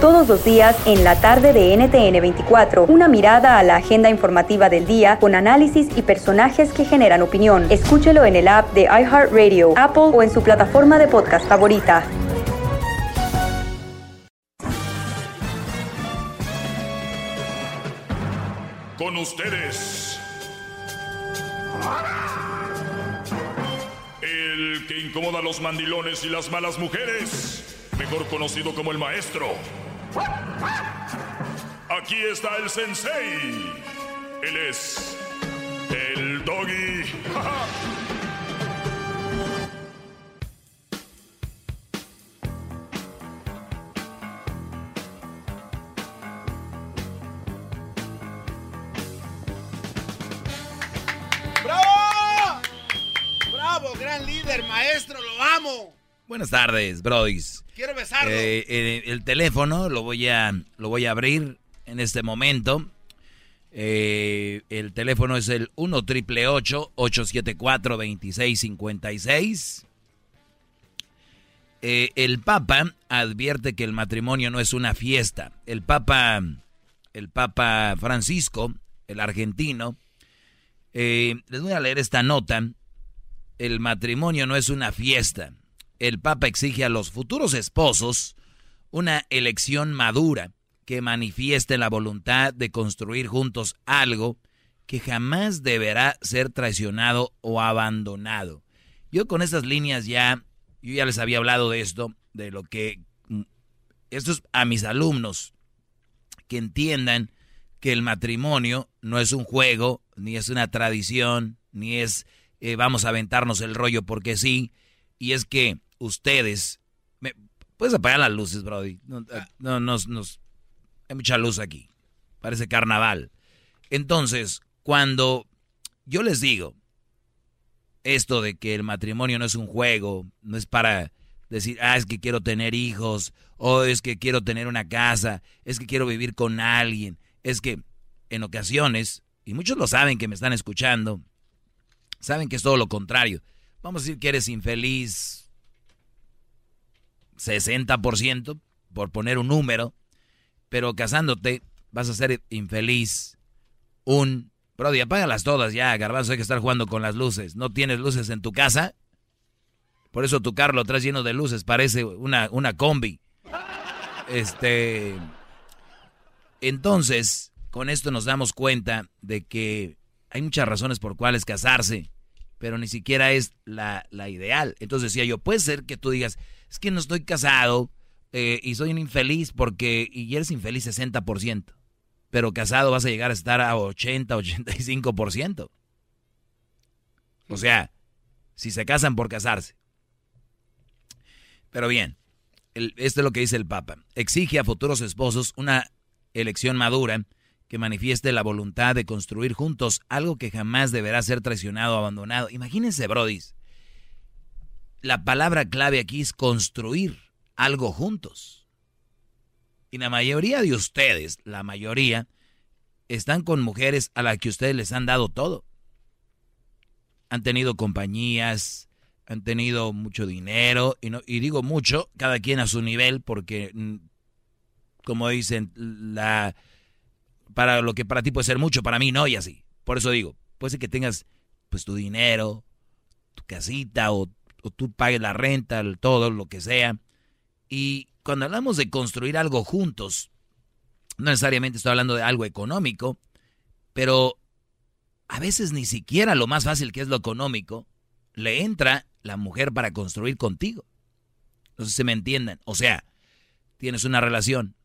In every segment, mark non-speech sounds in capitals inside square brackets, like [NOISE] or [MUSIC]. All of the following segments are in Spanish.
Todos los días en la tarde de NTN 24, una mirada a la agenda informativa del día con análisis y personajes que generan opinión. Escúchelo en el app de iHeartRadio, Apple o en su plataforma de podcast favorita. Con ustedes. El que incomoda a los mandilones y las malas mujeres. Mejor conocido como el maestro. Aquí está el sensei. Él es el doggy. ¡Bravo! ¡Bravo, gran líder, maestro! ¡Lo amo! Buenas tardes, brodis. Eh, eh, el teléfono lo voy a lo voy a abrir en este momento. Eh, el teléfono es el 1 triple 874 2656. Eh, el Papa advierte que el matrimonio no es una fiesta. El Papa, el Papa Francisco, el argentino, les voy a leer esta nota. El matrimonio no es una fiesta. El Papa exige a los futuros esposos una elección madura que manifieste la voluntad de construir juntos algo que jamás deberá ser traicionado o abandonado. Yo con estas líneas ya, yo ya les había hablado de esto, de lo que, mm, esto es a mis alumnos, que entiendan que el matrimonio no es un juego, ni es una tradición, ni es eh, vamos a aventarnos el rollo porque sí, y es que ustedes, me, puedes apagar las luces, Brody, no, no, nos, nos, hay mucha luz aquí, parece carnaval. Entonces, cuando yo les digo esto de que el matrimonio no es un juego, no es para decir, ah, es que quiero tener hijos, o es que quiero tener una casa, es que quiero vivir con alguien, es que en ocasiones, y muchos lo saben que me están escuchando, saben que es todo lo contrario. Vamos a decir que eres infeliz 60%, por poner un número, pero casándote vas a ser infeliz un... Brody, apágalas todas ya, garbanzo, hay que estar jugando con las luces. ¿No tienes luces en tu casa? Por eso tu carro lo traes lleno de luces, parece una, una combi. Este... Entonces, con esto nos damos cuenta de que hay muchas razones por cuales casarse, pero ni siquiera es la, la ideal. Entonces decía yo, puede ser que tú digas, es que no estoy casado eh, y soy un infeliz porque, y eres infeliz 60%, pero casado vas a llegar a estar a 80, 85%. O sea, si se casan por casarse. Pero bien, el, esto es lo que dice el Papa. Exige a futuros esposos una elección madura que manifieste la voluntad de construir juntos algo que jamás deberá ser traicionado o abandonado. Imagínense, brodis, la palabra clave aquí es construir algo juntos. Y la mayoría de ustedes, la mayoría, están con mujeres a las que ustedes les han dado todo. Han tenido compañías, han tenido mucho dinero, y, no, y digo mucho, cada quien a su nivel, porque, mm, como dicen, la para lo que para ti puede ser mucho, para mí no, y así. Por eso digo, puede ser que tengas pues tu dinero, tu casita, o, tú pagues la renta, todo, lo que sea. Y cuando hablamos de construir algo juntos, no necesariamente estoy hablando de algo económico, pero a veces ni siquiera lo más fácil que es lo económico, le entra la mujer para construir contigo. No sé si me entiendan. O sea, tienes una relación,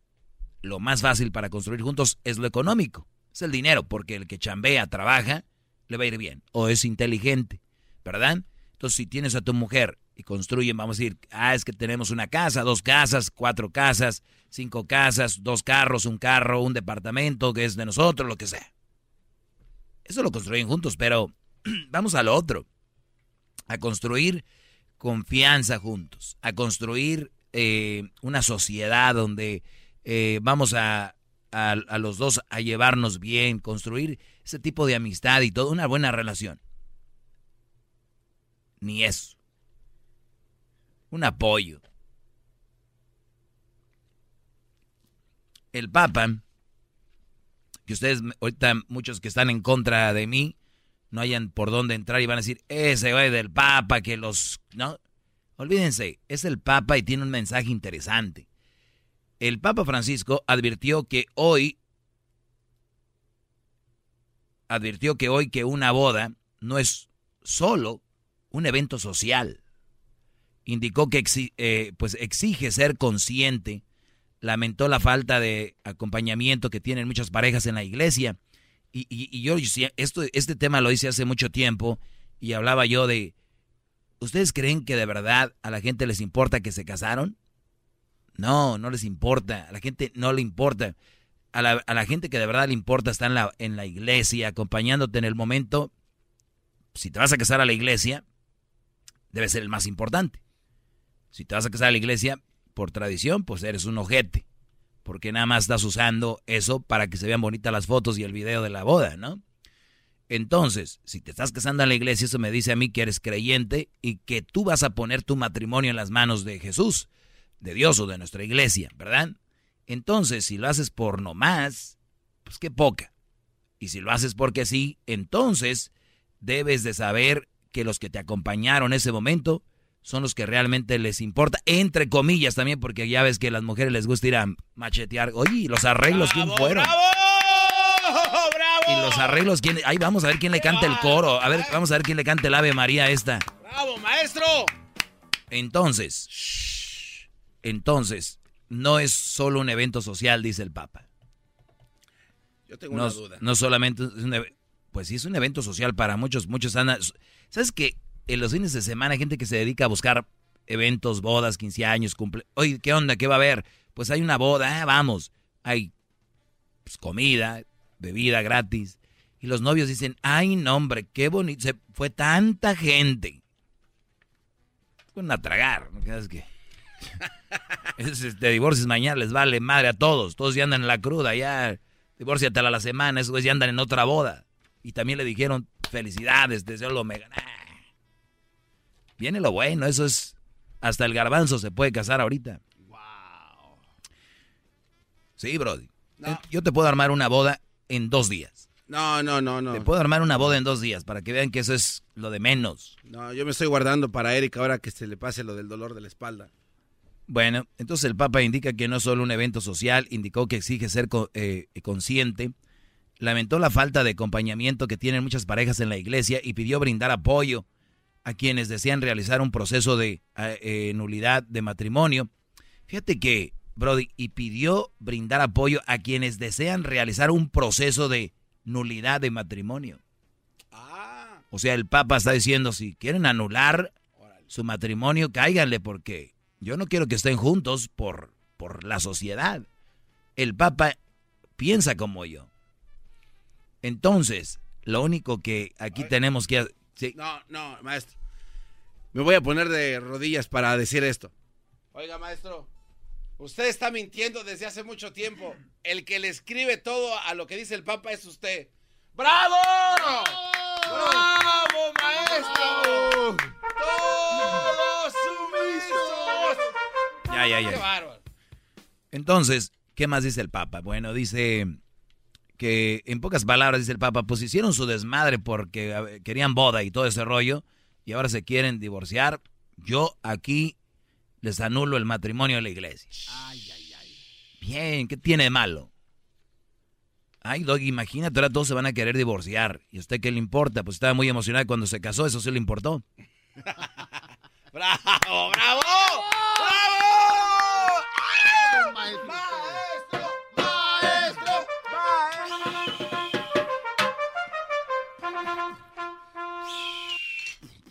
lo más fácil para construir juntos es lo económico. Es el dinero, porque el que chambea, trabaja, le va a ir bien. O es inteligente, ¿verdad? Entonces, si tienes a tu mujer y construyen, vamos a decir, ah, es que tenemos una casa, dos casas, cuatro casas, cinco casas, dos carros, un carro, un departamento que es de nosotros, lo que sea. Eso lo construyen juntos, pero [CLEARS THROAT] vamos a lo otro. A construir confianza juntos, a construir eh, una sociedad donde eh, vamos a, a, a los dos a llevarnos bien, construir ese tipo de amistad y toda una buena relación. Ni eso. Un apoyo. El Papa, que ustedes, ahorita muchos que están en contra de mí, no hayan por dónde entrar y van a decir, ese güey del Papa, que los... No, olvídense, es el Papa y tiene un mensaje interesante. El Papa Francisco advirtió que hoy, advirtió que hoy que una boda no es solo un evento social. Indicó que eh, pues exige ser consciente, lamentó la falta de acompañamiento que tienen muchas parejas en la iglesia. Y, y, yo, esto, este tema lo hice hace mucho tiempo y hablaba yo de, ¿ustedes creen que de verdad a la gente les importa que se casaron? No, no les importa, a la gente no le importa. A la, a la gente que de verdad le importa está en la, en la iglesia, acompañándote en el momento. Si te vas a casar a la iglesia, debe ser el más importante. Si te vas a casar a la iglesia, por tradición, pues eres un ojete. Porque nada más estás usando eso para que se vean bonitas las fotos y el video de la boda, ¿no? Entonces, si te estás casando a la iglesia, eso me dice a mí que eres creyente y que tú vas a poner tu matrimonio en las manos de Jesús, de Dios o de nuestra iglesia, ¿verdad? Entonces, si lo haces por no más, pues qué poca. Y si lo haces porque sí, entonces debes de saber que los que te acompañaron en ese momento son los que realmente les importa, entre comillas también, porque ya ves que a las mujeres les gusta ir a machetear. Oye, los arreglos, ¿quién fueron? ¡Bravo! ¡Bravo! Y los arreglos, ¿quién? Ahí vamos a ver quién le canta el coro. A ver, vamos a ver quién le canta el Ave María esta. ¡Bravo, maestro! Entonces, entonces, no es solo un evento social, dice el Papa. Yo tengo no, una duda. No solamente es un, pues sí es un evento social para muchos, muchos andan. ¿Sabes que en los fines de semana hay gente que se dedica a buscar eventos, bodas, 15 años, cumple. Oye, ¿qué onda? ¿Qué va a haber? Pues hay una boda, ah, vamos. Hay pues, comida, bebida gratis. Y los novios dicen, ay, no, hombre, qué bonito. Fue tanta gente. Fueron a tragar, ¿no crees que? [LAUGHS] es, te divorcias mañana, les vale madre a todos. Todos ya andan en la cruda, ya. Divórciate a la semana, esos güeyes ya andan en otra boda. Y también le dijeron, felicidades, deseo lo mega. Viene lo bueno, eso es. Hasta el garbanzo se puede casar ahorita. Wow. Sí, Brody. No. Yo te puedo armar una boda en dos días. No, no, no, no. Te puedo armar una boda en dos días para que vean que eso es lo de menos. No, yo me estoy guardando para Eric ahora que se le pase lo del dolor de la espalda. Bueno, entonces el Papa indica que no es solo un evento social, indicó que exige ser eh, consciente, lamentó la falta de acompañamiento que tienen muchas parejas en la iglesia y pidió brindar apoyo a quienes desean realizar un proceso de eh, nulidad de matrimonio. Fíjate que, Brody, y pidió brindar apoyo a quienes desean realizar un proceso de nulidad de matrimonio. Ah. O sea, el Papa está diciendo, si quieren anular su matrimonio, cáiganle porque yo no quiero que estén juntos por, por la sociedad. El Papa piensa como yo. Entonces, lo único que aquí tenemos que Sí. No, no, maestro. Me voy a poner de rodillas para decir esto. Oiga, maestro, usted está mintiendo desde hace mucho tiempo. El que le escribe todo a lo que dice el Papa es usted. ¡Bravo! ¡Bravo, maestro! ¡Todos sumisos! Ya, ya, ya. ¡Qué bárbaro! Entonces, ¿qué más dice el Papa? Bueno, dice que en pocas palabras dice el Papa, pues hicieron su desmadre porque querían boda y todo ese rollo y ahora se quieren divorciar. Yo aquí les anulo el matrimonio de la iglesia. Ay, ay, ay. Bien, ¿qué tiene de malo? Ay, Doggy, imagínate, ahora todos se van a querer divorciar. ¿Y a usted qué le importa? Pues estaba muy emocionado cuando se casó, eso sí le importó. [LAUGHS] ¡Bravo, bravo!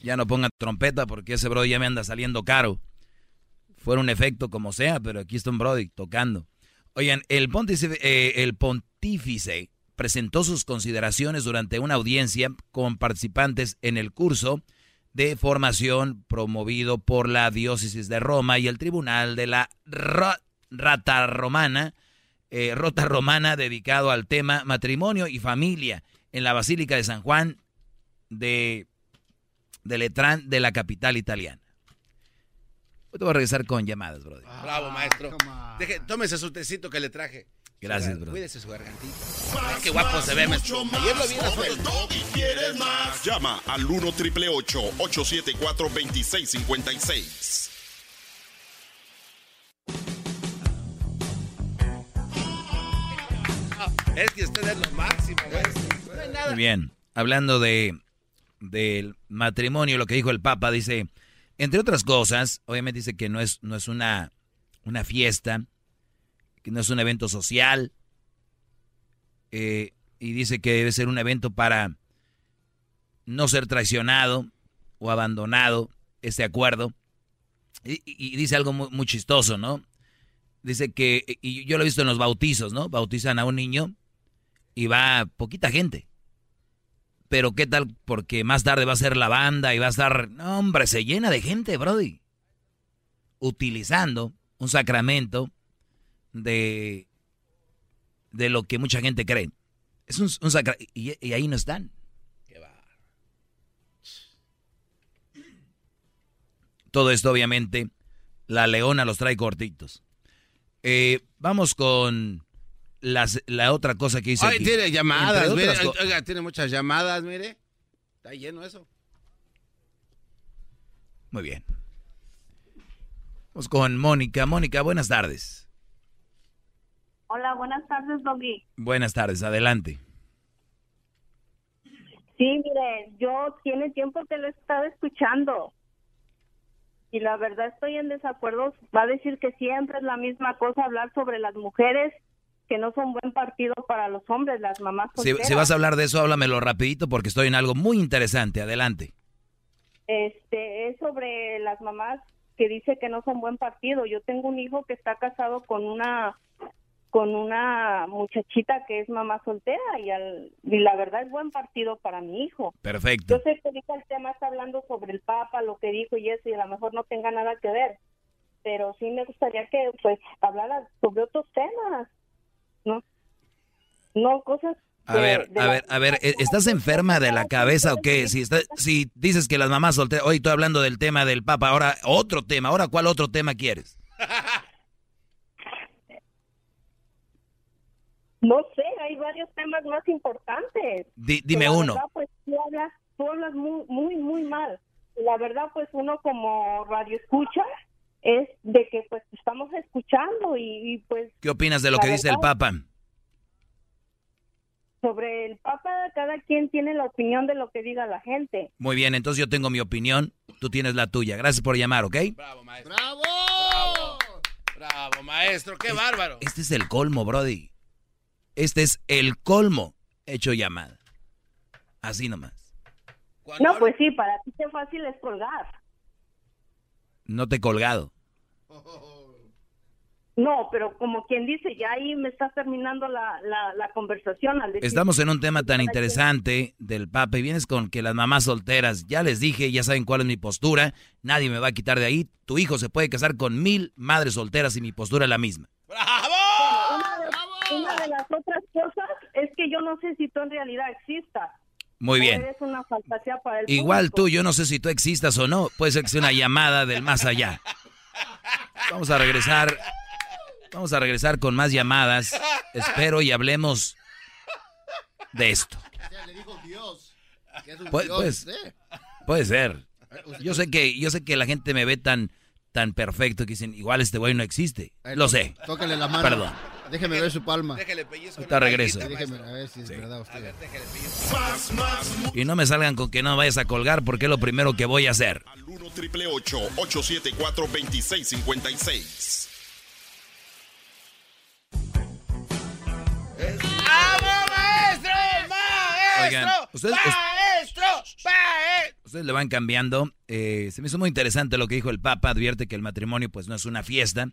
Ya no pongan trompeta porque ese Brody ya me anda saliendo caro. Fuera un efecto como sea, pero aquí está un Brody tocando. Oigan, el pontífice, eh, el pontífice presentó sus consideraciones durante una audiencia con participantes en el curso de formación promovido por la diócesis de Roma y el tribunal de la Rata Romana, eh, Rota Romana dedicado al tema matrimonio y familia en la Basílica de San Juan de, de Letrán de la capital italiana. Hoy te voy a regresar con llamadas, brother. Bravo, maestro. Deje, tómese su tecito que le traje. Gracias, bro. Cuídese su gargantita. qué guapo se ve, maestro. Ayer lo vi en quieres más? Llama al 1 triple 874 2656. Es que usted es lo máximo, maestro. No hay nada. Muy bien. Hablando de del matrimonio, lo que dijo el Papa, dice, entre otras cosas, obviamente dice que no es, no es una, una fiesta, que no es un evento social, eh, y dice que debe ser un evento para no ser traicionado o abandonado este acuerdo. Y, dice algo muy, chistoso, ¿no? Dice que, y yo lo he visto en los bautizos, ¿no? Bautizan a un niño y va poquita gente. Pero qué tal, porque más tarde va a ser la banda y va a estar, no, hombre, se llena de gente, Brody. Utilizando un sacramento de, de lo que mucha gente cree. Es un, sacramento. Y, ahí no están. Todo esto, obviamente, la leona los trae cortitos. Eh, vamos con las, la otra cosa que hice. Ay, tiene llamadas, mire. Oiga, tiene muchas llamadas, mire. Está lleno eso. Muy bien. Vamos con Mónica. Mónica, buenas tardes. Hola, buenas tardes, Doggy. Buenas tardes, adelante. Sí, mire, yo tiene tiempo que lo he estado escuchando. Y la verdad estoy en desacuerdo. Va a decir que siempre es la misma cosa hablar sobre las mujeres que no son buen partido para los hombres, las mamás Si, si, vas a hablar de eso, háblamelo rapidito porque estoy en algo muy interesante. Adelante. Este, es sobre las mamás que dice que no son buen partido. Yo tengo un hijo que está casado con una con una muchachita que es mamá soltera y, al, y la verdad es buen partido para mi hijo. Perfecto. Yo sé que ahorita el tema está hablando sobre el Papa, lo que dijo y eso, y a lo mejor no tenga nada que ver, pero sí me gustaría que pues hablara sobre otros temas, ¿no? No cosas... A ver, a ver, a ver, ¿estás enferma de la cabeza o qué? Si, si dices que las mamás solteras, hoy estoy hablando del tema del Papa, ahora otro tema, ahora ¿cuál otro tema quieres? No sé, hay varios temas más importantes. dime uno. pues tú hablas, muy, muy, muy mal. La verdad, pues uno como radio escucha es de que pues estamos escuchando y, pues... ¿Qué opinas de lo que dice el Papa? Sobre el Papa, cada quien tiene la opinión de lo que diga la gente. Muy bien, entonces yo tengo mi opinión, tú tienes la tuya. Gracias por llamar, ¿ok? Bravo, maestro. ¡Bravo! Bravo, maestro, qué bárbaro. Este es el colmo, Brody. Este es el colmo hecho llamada. Así nomás. No, pues sí, para ti es fácil es colgar. No te he colgado. No, pero como quien dice, ya ahí me está terminando la, la, conversación. Estamos en un tema tan interesante del Papa y vienes con que las mamás solteras, ya les dije, ya saben cuál es mi postura, nadie me va a quitar de ahí. Tu hijo se puede casar con mil madres solteras y mi postura es la misma. ¡Bravo! una de las otras cosas es que yo no sé si tú en realidad existas. Muy bien. una fantasía para el Igual tú, yo no sé si tú existas o no. Puede ser que sea una llamada del más allá. Vamos a regresar. Vamos a regresar con más llamadas. Espero y hablemos de esto. pues, puede ser. Yo sé que yo sé que la gente me ve tan tan perfecto que dicen, igual este güey no existe. Lo sé. Tócale la mano. Perdón. Déjeme ver su palma. Déjale pellizco. Ahorita regreso. Déjeme a ver si es verdad usted. A ver, déjale más, más, y no me salgan con que no vayas a colgar porque es lo primero que voy a hacer. Al 1 triple 874 2656. ¡Vamos, maestro! ¡Maestro! Oigan, ¿ustedes, ¡Maestro! Ustedes le van cambiando. Eh, se me hizo muy interesante lo que dijo el Papa. Advierte que el matrimonio pues no es una fiesta.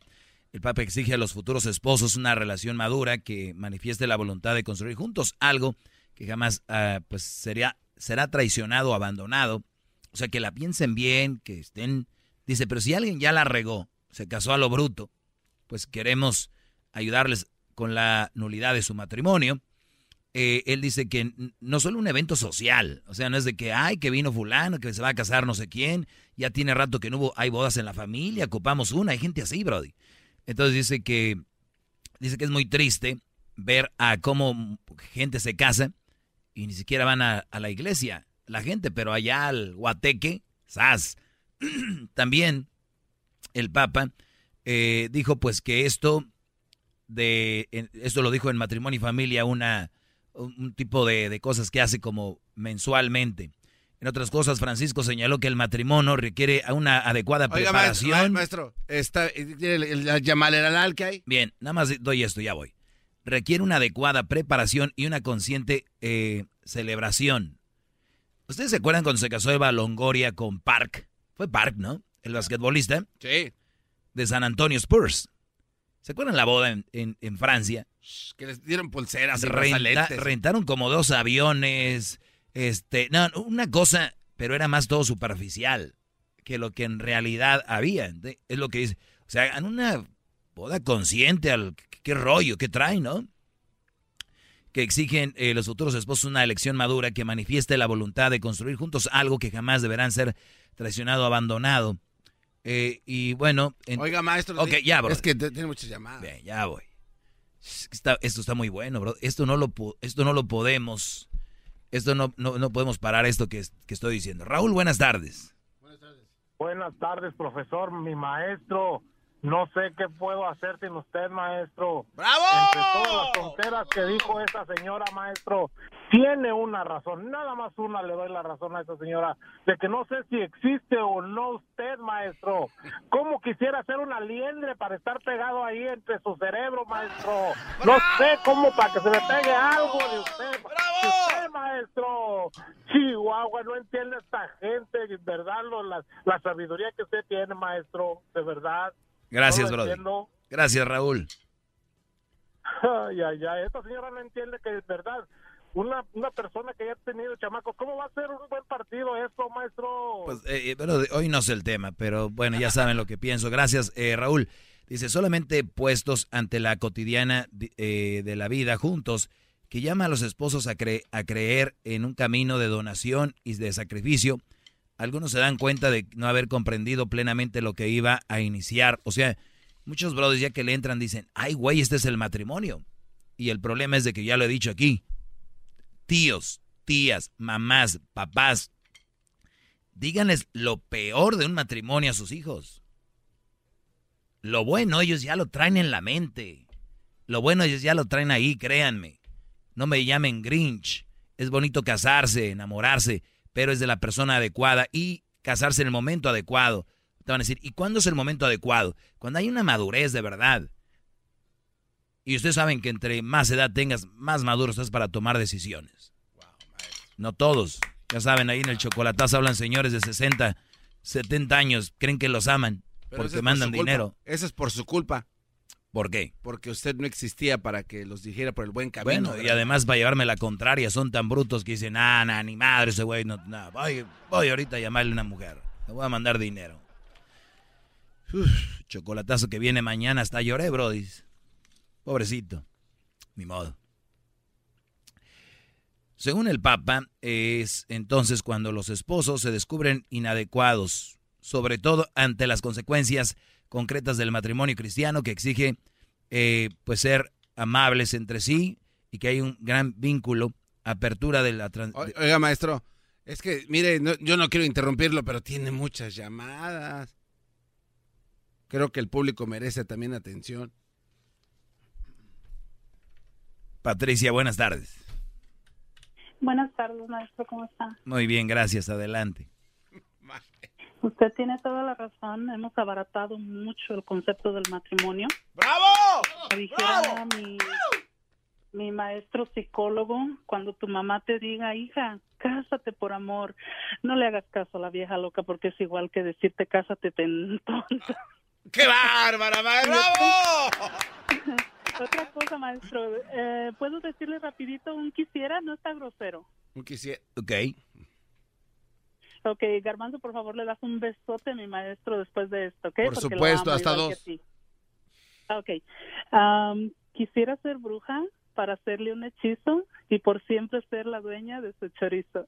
El Papa exige a los futuros esposos una relación madura que manifieste la voluntad de construir juntos algo que jamás ah, pues sería, será traicionado o abandonado. O sea, que la piensen bien, que estén... Dice, pero si alguien ya la regó, se casó a lo bruto, pues queremos ayudarles con la nulidad de su matrimonio. Eh, él dice que no solo un evento social, o sea, no es de que, ay, que vino fulano, que se va a casar no sé quién, ya tiene rato que no hubo, hay bodas en la familia, ocupamos una, hay gente así, Brody. Entonces dice que, dice que es muy triste ver a cómo gente se casa y ni siquiera van a, la iglesia, la gente, pero allá al Guateque, ¡zas! [CLEARS THROAT] También el Papa eh, dijo pues que esto de, esto lo dijo en Matrimonio y Familia, una, un tipo de, de cosas que hace como mensualmente. En otras cosas, Francisco señaló que el matrimonio requiere una adecuada preparación. Maestro, está, el, el, que hay? Bien, nada más doy esto, ya voy. Requiere una adecuada preparación y una consciente eh, celebración. ¿Ustedes se acuerdan cuando se casó Eva Longoria con Park? Fue Park, ¿no? El basquetbolista. Sí. De San Antonio Spurs. ¿Se acuerdan la boda en, Francia? Que les dieron pulseras y Rentaron como dos aviones este, no, una cosa, pero era más todo superficial que lo que en realidad había. Es lo que dice. O sea, en una boda consciente al qué rollo, qué trae, ¿no? Que exigen eh, los futuros esposos una elección madura que manifieste la voluntad de construir juntos algo que jamás deberán ser traicionado o abandonado. Eh, y bueno. Oiga, maestro. Ok, ya, bro. Es que tiene muchas llamadas. Bien, ya voy. Esto está muy bueno, bro. Esto no lo, esto no lo podemos esto no, no, podemos parar esto que, que, estoy diciendo. Raúl. Buenas tardes. Buenas tardes, profesor, mi maestro. No sé qué puedo hacer sin usted, maestro. ¡Bravo! Entre todas las tonteras que dijo esa señora, maestro, tiene una razón. Nada más una le doy la razón a esa señora de que no sé si existe o no usted, maestro. ¿Cómo quisiera ser una liendre para estar pegado ahí entre su cerebro, maestro? No sé cómo para que se le pegue algo de usted. ¡Bravo! usted, maestro. Chihuahua, no entiende esta gente, verdad, la, la sabiduría que usted tiene, maestro, de verdad. Gracias, brother. Gracias, Raúl. Ay, ay, ay. Esta señora no entiende que es verdad. Una, una persona que haya tenido chamacos, ¿cómo va a ser un buen partido esto, maestro? Pues, eh, eh, pero hoy no es el tema, pero bueno, ya saben lo que pienso. Gracias, eh, Raúl. Dice, solamente puestos ante la cotidiana de la vida juntos, que llama a los esposos a, a creer en un camino de donación y de sacrificio, algunos se dan cuenta de no haber comprendido plenamente lo que iba a iniciar. O sea, muchos brothers ya que le entran dicen, ay güey, este es el matrimonio. Y el problema es de que ya lo he dicho aquí, tíos, tías, mamás, papás, díganles lo peor de un matrimonio a sus hijos. Lo bueno ellos ya lo traen en la mente. Lo bueno ellos ya lo traen ahí, créanme. No me llamen Grinch. Es bonito casarse, enamorarse pero es de la persona adecuada y casarse en el momento adecuado. Te van a decir, ¿y cuándo es el momento adecuado? Cuando hay una madurez de verdad. Y ustedes saben que entre más edad tengas, más maduro estás para tomar decisiones. no todos. Ya saben, ahí en el chocolatazo hablan señores de 60, 70 años, creen que los aman porque mandan dinero. Eso es por su culpa. ¿Por qué? Porque usted no existía para que los dijera por el buen camino. Bueno, y además para llevarme la contraria, son tan brutos que dicen, ah, nah, ni madre ese güey, no, voy, voy ahorita a llamarle a una mujer, le voy a mandar dinero. chocolatazo que viene mañana, hasta lloré, brody. Pobrecito, ni modo. Según el Papa, es entonces cuando los esposos se descubren inadecuados, sobre todo ante las consecuencias concretas del matrimonio cristiano que exige eh, pues ser amables entre sí y que hay un gran vínculo, apertura de la... Oiga, maestro, es que, mire, yo no quiero interrumpirlo, pero tiene muchas llamadas. Creo que el público merece también atención. Patricia, buenas tardes. Buenas tardes, maestro, ¿cómo está? Muy bien, gracias, adelante. Usted tiene toda la razón. Hemos abaratado mucho el concepto del matrimonio. ¡Bravo! Mi, mi maestro psicólogo, cuando tu mamá te diga, hija, cásate por amor. No le hagas caso a la vieja loca porque es igual que decirte cásate ten tonta. [LAUGHS] ¡Qué bárbara, maestro! ¡Bravo! [LAUGHS] Otra cosa, maestro, eh, ¿puedo decirle rapidito un quisiera? No está grosero. Un quisiera- Ok. Ok, Garbanzo, por favor, le das un besote a mi maestro después de esto, ¿ok? Por Porque supuesto, hasta dos. Ok. Quisiera ser bruja para hacerle un hechizo y por siempre ser la dueña de su chorizo.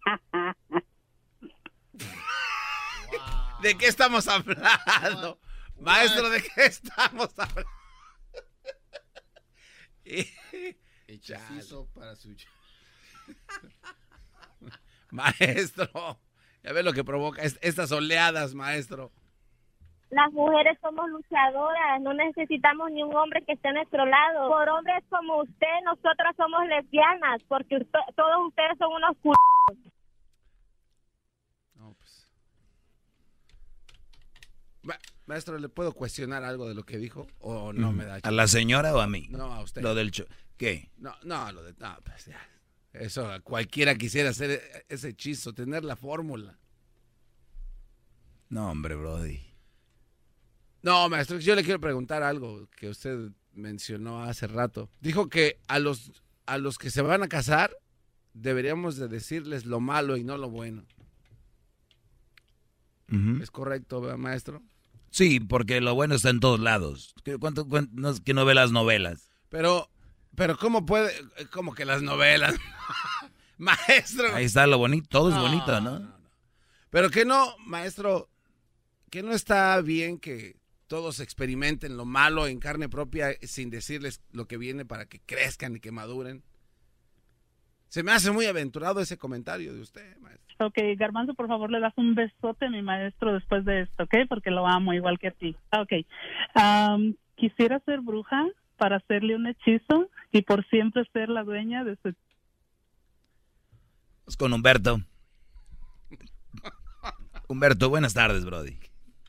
[LAUGHS] ¿De qué estamos hablando? Maestro, ¿de qué estamos hablando? [LAUGHS] [LAUGHS] Hechizo para su... [LAUGHS] Maestro, ya ves lo que provoca es- estas oleadas, maestro. Las mujeres somos luchadoras, no necesitamos ni un hombre que esté a nuestro lado. Por hombres como usted, nosotras somos lesbianas, porque usted- todos ustedes son unos c... Ma- maestro, ¿le puedo cuestionar algo de lo que dijo? ¿O no me da ¿A la señora o a mí? No, a usted. Lo del cho- ¿Qué? No, no, lo de... No, pues ya. Eso, cualquiera quisiera hacer e- ese hechizo, tener la fórmula. No, hombre, Brody. No, maestro, yo le quiero preguntar algo que usted mencionó hace rato. Dijo que a los, a los que se van a casar deberíamos de decirles lo malo y no lo bueno. ¿Es correcto, maestro? Sí, porque lo bueno está en todos lados. ¿Qué- ¿Cuánto, cuán- no, que no ve las novelas? Pero, pero ¿cómo puede? Como que las novelas. [LAUGHS] maestro. Ahí está lo bonito, todo es No, bonito, ¿no? Pero que no, maestro, que no está bien que todos experimenten lo malo en carne propia sin decirles lo que viene para que crezcan y que maduren. Se me hace muy aventurado ese comentario de usted, maestro. Ok, Garbanzo, por favor, le das un besote a mi maestro después de esto, ¿ok? Porque lo amo igual que a ti. Ok. Quisiera ser bruja para hacerle un hechizo y por siempre ser la dueña de su... Vamos con Humberto. Humberto, buenas tardes, Brody.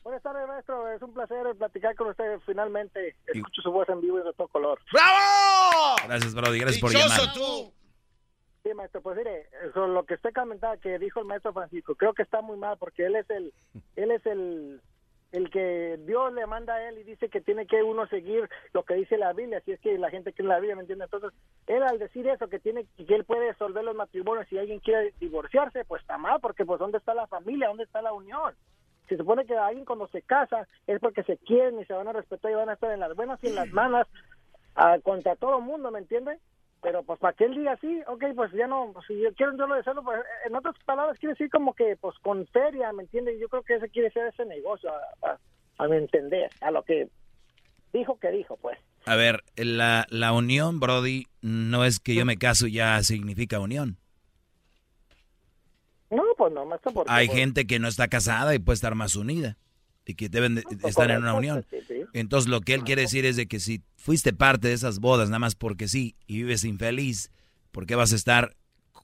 Buenas tardes, maestro. Es un placer platicar con usted. Finalmente escucho su voz en vivo y de todo color. ¡Bravo! Gracias, Brody, gracias por llamar. tú! Sí, maestro, pues mire, eso, lo que usted comentaba que dijo el maestro Francisco, creo que está muy mal porque él es el, él es el, el que Dios le manda a él y dice que tiene que uno seguir lo que dice la Biblia, si es que la gente cree en la Biblia, ¿me entiende? Entonces, él al decir eso, que tiene que él puede resolver los matrimonios, si alguien quiere divorciarse, pues está mal, porque pues ¿dónde está la familia? ¿Dónde está la unión? Se supone que alguien cuando se casa es porque se quieren y se van a respetar y van a estar en las buenas y en las [CLEARS THROAT] malas ah, contra todo el mundo, ¿me entiende? Pero pues para que él diga así, ok, pues ya no, pues, si yo quiero yo lo deseo, pues en otras palabras quiere decir como que pues con feria, ¿me entiende? Yo creo que ese quiere ser ese negocio, a, a- a mi entender, a lo que dijo que dijo, pues. A ver, la, la unión, Brody, no es que yo me caso ya significa unión. No, pues no, maestro, porque... Hay pues, gente que no está casada y puede estar más unida y que deben de estar en una unión. Entonces lo que él quiere decir es de que si fuiste parte de esas bodas nada más porque sí y vives infeliz, ¿por qué vas a estar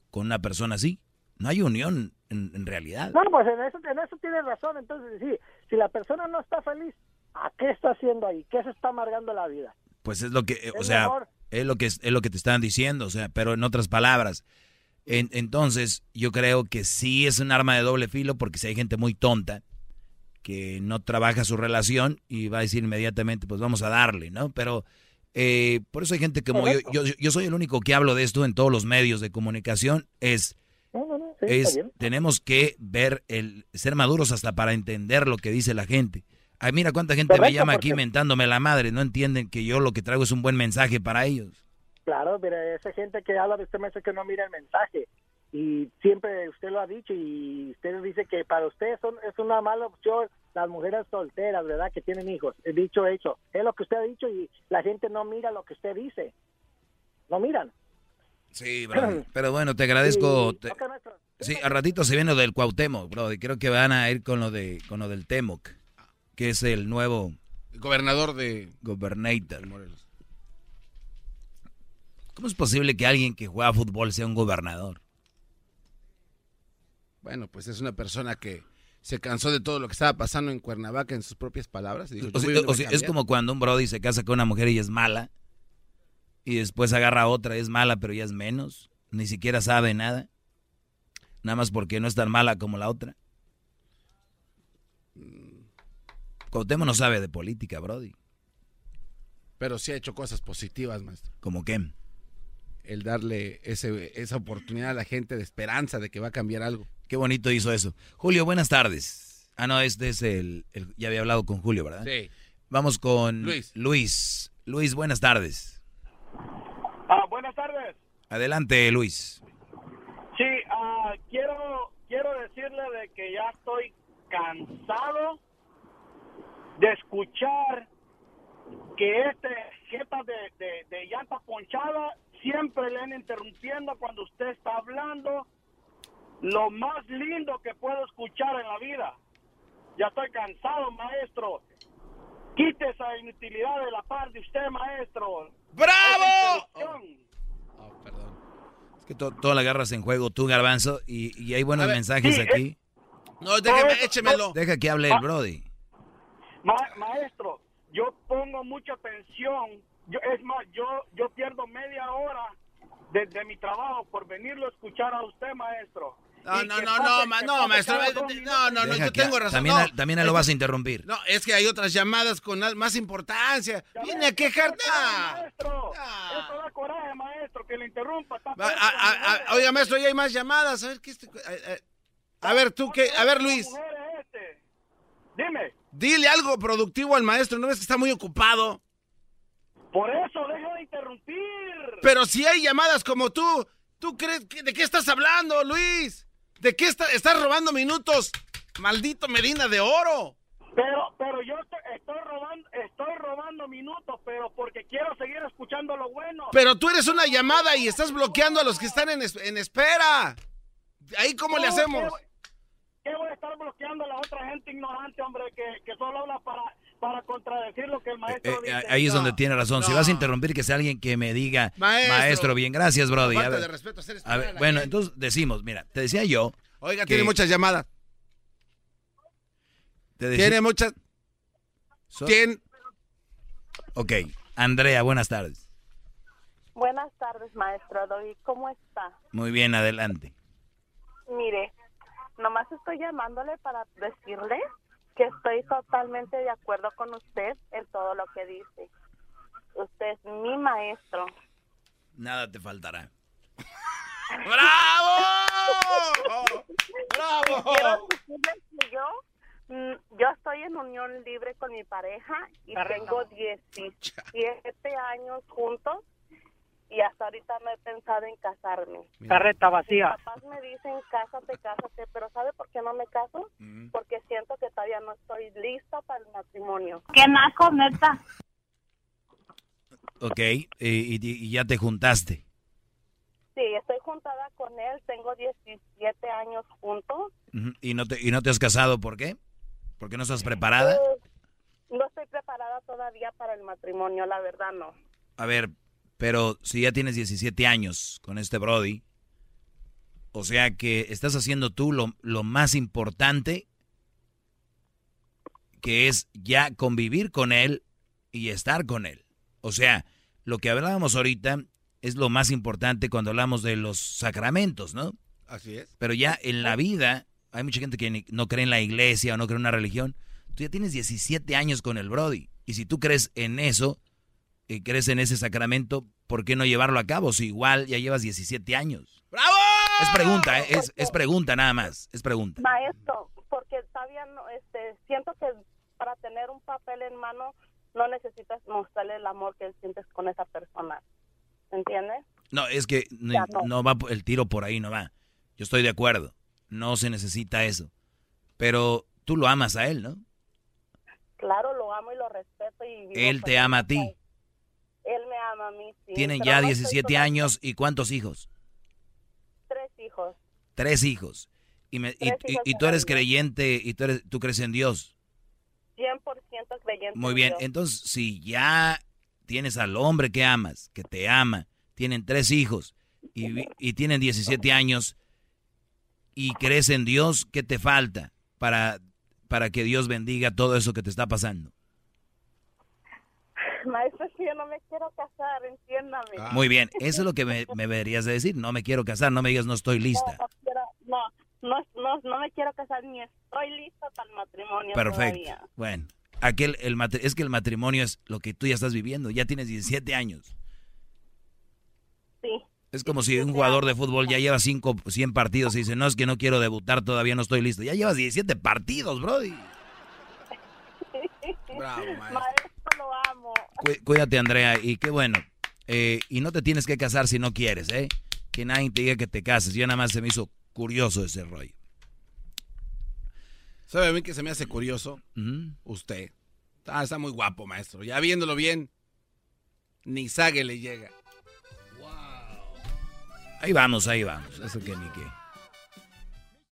con una persona así? No hay unión en, en realidad. No, pues en eso, en eso tiene razón, entonces sí, si la persona no está feliz, ¿a qué está haciendo ahí? ¿Qué se está amargando la vida? Pues es lo que, o sea, mejor. es lo que es, lo que te están diciendo, o sea, pero en otras palabras. En- entonces, yo creo que sí es un arma de doble filo porque si hay gente muy tonta que no trabaja su relación y va a decir inmediatamente, pues vamos a darle, ¿no? Pero eh, por eso hay gente como yo, yo, yo soy el único que hablo de esto en todos los medios de comunicación, es, No, no, no, sí, está es tenemos que ver el ser maduros hasta para entender lo que dice la gente. Ay, mira cuánta gente me llama aquí mentándome la madre, no entienden que yo lo que traigo es un buen mensaje para ellos. Claro, mire, esa gente que habla de usted me dice que no mira el mensaje. Y siempre usted lo ha dicho y usted dice que para usted son, es una mala opción las mujeres solteras, ¿verdad? Que tienen hijos. He dicho, hecho. Es lo que usted ha dicho y la gente no mira lo que usted dice. No miran. Sí, bro. [CLEARS THROAT] Pero bueno, te agradezco. Te-. Sí, al ratito se viene lo del Cuauhtémoc, bro. y creo que van a ir con lo de con lo del Temoc, que es el nuevo Gobernador de gobernator. ¿Cómo es posible que alguien que juega fútbol sea un gobernador? Bueno, pues es una persona que se cansó de todo lo que estaba pasando en Cuernavaca en sus propias palabras. y dijo, O "Yo sea, voy a o sea, es cambiar". como cuando un brody se casa con una mujer y es mala, y después agarra a otra, es mala, pero ya es menos, ni siquiera sabe nada. Nada más porque no es tan mala como la otra. Cuauhtémoc no sabe de política, Brody. Pero sí ha hecho cosas positivas, maestro. ¿Cómo qué? El darle ese, esa oportunidad a la gente de esperanza de que va a cambiar algo. Qué bonito hizo eso. Julio, buenas tardes. Ah, no, este es el, el- Ya había hablado con Julio, ¿verdad? Sí. Vamos con Luis. Luis. Luis, buenas tardes. Ah, buenas tardes. Adelante, Luis. Sí, ah, quiero quiero decirle de que ya estoy cansado de escuchar que este jeta de, de, de llanta ponchada siempre le han interrumpiendo cuando usted está hablando lo más lindo que puedo escuchar en la vida. Ya estoy cansado, maestro. Quite esa inutilidad de la par de usted, maestro. ¡Bravo! Esa interrupción. Es que to- todo la agarras en juego tú, Garbanzo, y, y hay buenos ver, mensajes sí, aquí. No, déjeme, échemelo. Deja que hable el Brody. Ma- maestro, yo pongo mucha atención. Yo, es más, yo, yo pierdo media hora de, de mi trabajo por venirlo a escuchar a usted, maestro. No, no, no, no, ma- no, maestro. No, no, no, yo tengo razón. También, no. a, también a lo vas a interrumpir. No, es que hay otras llamadas con más importancia. Viene a quejar. nah. Maestro, eso da coraje, maestro, que le interrumpa. Oiga, maestro, ya hay más llamadas. A ver, ¿qué este- a, a- a ver, tú qué. A ver, Luis. Este. Dime, Dile algo productivo al maestro. ¿No ves que está muy ocupado? por eso deja de interrumpir. Pero si hay llamadas como tú, ¿tú crees que, de qué estás hablando, Luis? ¿De qué está- estás robando minutos? Maldito Medina de Oro. Pero, pero yo estoy robando, estoy robando minutos, pero porque quiero seguir escuchando lo bueno. Pero tú eres una llamada y estás bloqueando a los que están en, es- en espera. ¿Ahí cómo le hacemos? ¿qué, qué voy a estar bloqueando a la otra gente ignorante, hombre, que, que solo habla para, para contradecir lo que el maestro Eh, dice? eh, ahí es donde tiene razón. Si vas a interrumpir, que sea alguien que me diga, Maestro. maestro, bien, gracias, Brody. A ver, de respeto hacer a ver, bueno, gente. entonces decimos, mira, te decía yo, Oiga, que- tiene muchas llamadas. te decía, Tiene muchas. so- Tiene. ok, Andrea, buenas tardes. Buenas tardes, maestro Doggy. ¿Cómo está? Muy bien, adelante. Mire, nomás estoy llamándole para decirle que estoy totalmente de acuerdo con usted en todo lo que dice. Usted es mi maestro. Nada te faltará. [LAUGHS] ¡Bravo! ¡Bravo! Quiero decirle que yo, mm, yo estoy en unión libre con mi pareja y tengo 17 años juntos y hasta ahorita no he pensado en casarme. Carreta vacía. Mis papás me dicen, cásate, cásate, pero ¿sabe por qué no me caso? Porque siento que todavía no estoy lista para el matrimonio. ¿Qué naco, neta? Ok, y, y- y ya te juntaste. Sí, estoy juntada con él, tengo 17 años juntos. ¿Y no, te, ¿Y no te has casado por qué? ¿Porque no estás preparada? Eh, no estoy preparada todavía para el matrimonio, la verdad no. A ver, pero si ya tienes 17 años con este Brody, o sea que estás haciendo tú lo, lo más importante, que es ya convivir con él y estar con él. O sea, lo que hablábamos ahorita es lo más importante cuando hablamos de los sacramentos, ¿no? Así es. Pero ya en la vida, hay mucha gente que ni- no cree en la iglesia o no cree en una religión. Tú ya tienes 17 años con el Brody. Y si tú crees en eso, y crees en ese sacramento, ¿por qué no llevarlo a cabo? Si igual ya llevas 17 años. ¡Bravo! Es pregunta, ¿eh? es, es pregunta nada más. Es pregunta. Maestro, porque todavía no, este, siento que para tener un papel en mano no necesitas mostrarle el amor que sientes con esa persona. ¿Entiendes? No, es que no, no. no va el tiro por ahí, no va. Yo estoy de acuerdo. No se necesita eso. Pero tú lo amas a él, ¿no? Claro, lo amo y lo respeto. Y vivo Él te ama a ti. Él me ama a mí, sí. Tienen ya no estoy 17 con años y ¿cuántos hijos? Tres hijos. Tres hijos. Y, me- y, tú eres creyente y tú, eres, tú crees en Dios. 100% creyente. Muy en bien, Dios. entonces si ya tienes al hombre que amas, que te ama, tienen tres hijos y tienen 17 años y crees en Dios, ¿qué te falta para, para que Dios bendiga todo eso que te está pasando? [LAUGHS] Maestro, si yo no me quiero casar, entiéndame. Muy bien, eso es lo que me, me deberías de decir, no me quiero casar, no me digas no estoy lista. No, no quiero, no, no, no, no me quiero casar ni estoy lista para el matrimonio Perfecto. todavía. Bueno, aquel, el matri- es que el matrimonio es lo que tú ya estás viviendo. Ya tienes 17 años. Sí. Es como si un jugador de fútbol ya lleva cinco, 100 partidos y dice, no, es que no quiero debutar, todavía no estoy listo. Ya llevas 17 partidos, Brody. [LAUGHS] Bravo, maestro. Lo amo. Cu- Cuídate, Andrea, y qué bueno. Eh, y no te tienes que casar si no quieres, ¿eh? Que nadie te diga que te cases. Yo nada más se me hizo curioso ese rollo. ¿Sabe a mí que se me hace curioso? Usted. Ah, está muy guapo, maestro. Ya viéndolo bien, ni sague le llega. Ahí vamos, ahí vamos. Eso que ni qué.